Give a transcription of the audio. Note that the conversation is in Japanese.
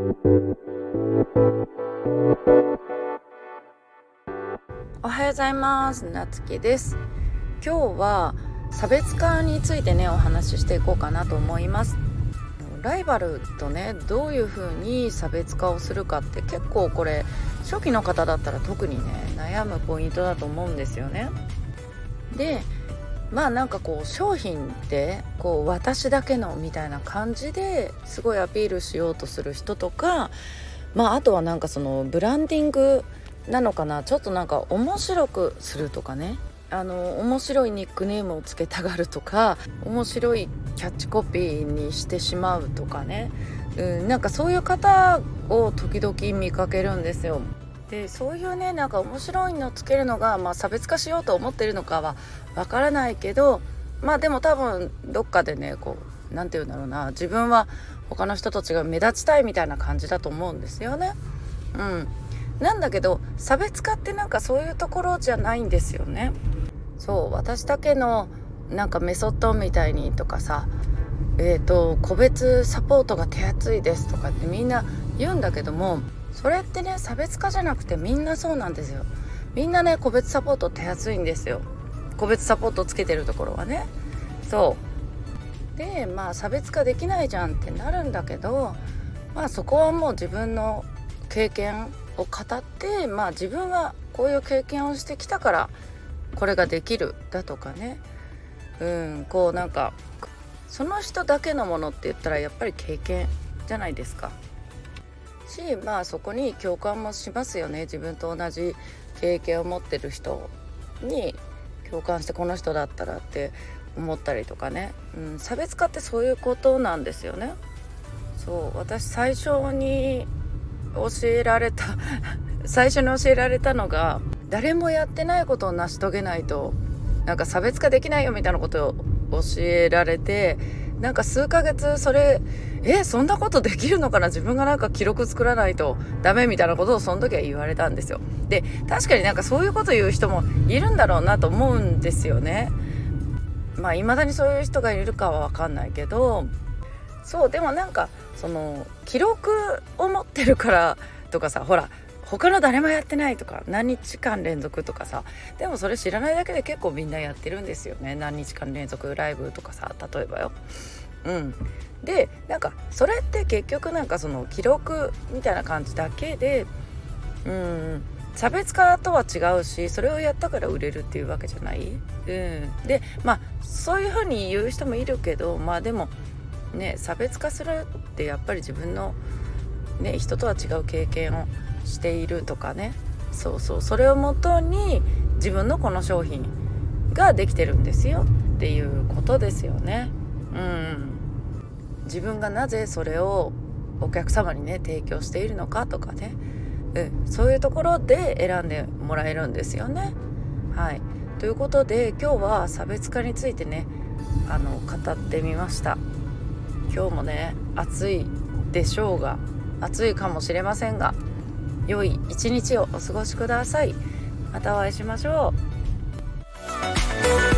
おはようございます。なつきです。今日は差別化についてねお話ししていこうかなと思います。ライバルとねどういう風に差別化をするかって結構これ初期の方だったら特にね悩むポイントだと思うんですよね。でまあなんかこう商品ってこう私だけのみたいな感じですごいアピールしようとする人とかまああとはなんかそのブランディングなのかなちょっとなんか面白くするとかねあの面白いニックネームをつけたがるとか面白いキャッチコピーにしてしまうとかね、うん、なんかそういう方を時々見かけるんですよ。でそういうねなんか面白いのつけるのが、まあ、差別化しようと思ってるのかはわからないけどまあでも多分どっかでねこう何て言うんだろうな自分は他の人と違う目立ちたいみたいな感じだと思うんですよね。うん、なんだけど差別化ってなんかそういうところじゃないんですよね。そう私だけのなんかメソッドみたいにとかさえーと、個別サポートが手厚いですとかってみんな言うんだけどもそれってね差別化じゃなくてみんなそうなんですよ。みんなね個別サポート手厚いんですよ。個別サポートつけてるところはね。そう。でまあ差別化できないじゃんってなるんだけどまあそこはもう自分の経験を語ってまあ自分はこういう経験をしてきたからこれができるだとかね。うんこうなんかその人だけのものって言ったらやっぱり経験じゃないですか。しまあそこに共感もしますよね自分と同じ経験を持ってる人に共感してこの人だったらって思ったりとかね、うん、差別化ってそういうことなんですよね。そう私最初に教えられた 最初に教えられたのが誰もやってないことを成し遂げないとなんか差別化できないよみたいなことを教えられてなんか数ヶ月それえそんなことできるのかな？自分がなんか記録作らないとダメみたいなことをその時は言われたんですよ。で確かになんかそういうこと言う人もいるんだろうなと思うんですよね。まあ未だにそういう人がいるかは分かんないけど。そうでもなんかその記録を持ってるからとかさほら他の誰もやってないとか何日間連続とかさでもそれ知らないだけで結構みんなやってるんですよね。何日間連続ライブとかさ例えばよ。うん、でなんかそれって結局なんかその記録みたいな感じだけでうん。差別化とは違うしそれをやったから売れるっていうわけじゃない、うん、でまあそういうふうに言う人もいるけどまあでもね差別化するってやっぱり自分の、ね、人とは違う経験をしているとかね。そうそう。それをもとに自分のこの商品ができてるんですよ。っていうことですよね。うん自分がなぜそれをお客様にね提供しているのかとかね、うん、そういうところで選んでもらえるんですよね。はい。ということで今日は差別化についてねあの語ってみました。今日もね暑いでしょうが暑いかもしれませんが良い一日をお過ごしください。またお会いしましょう。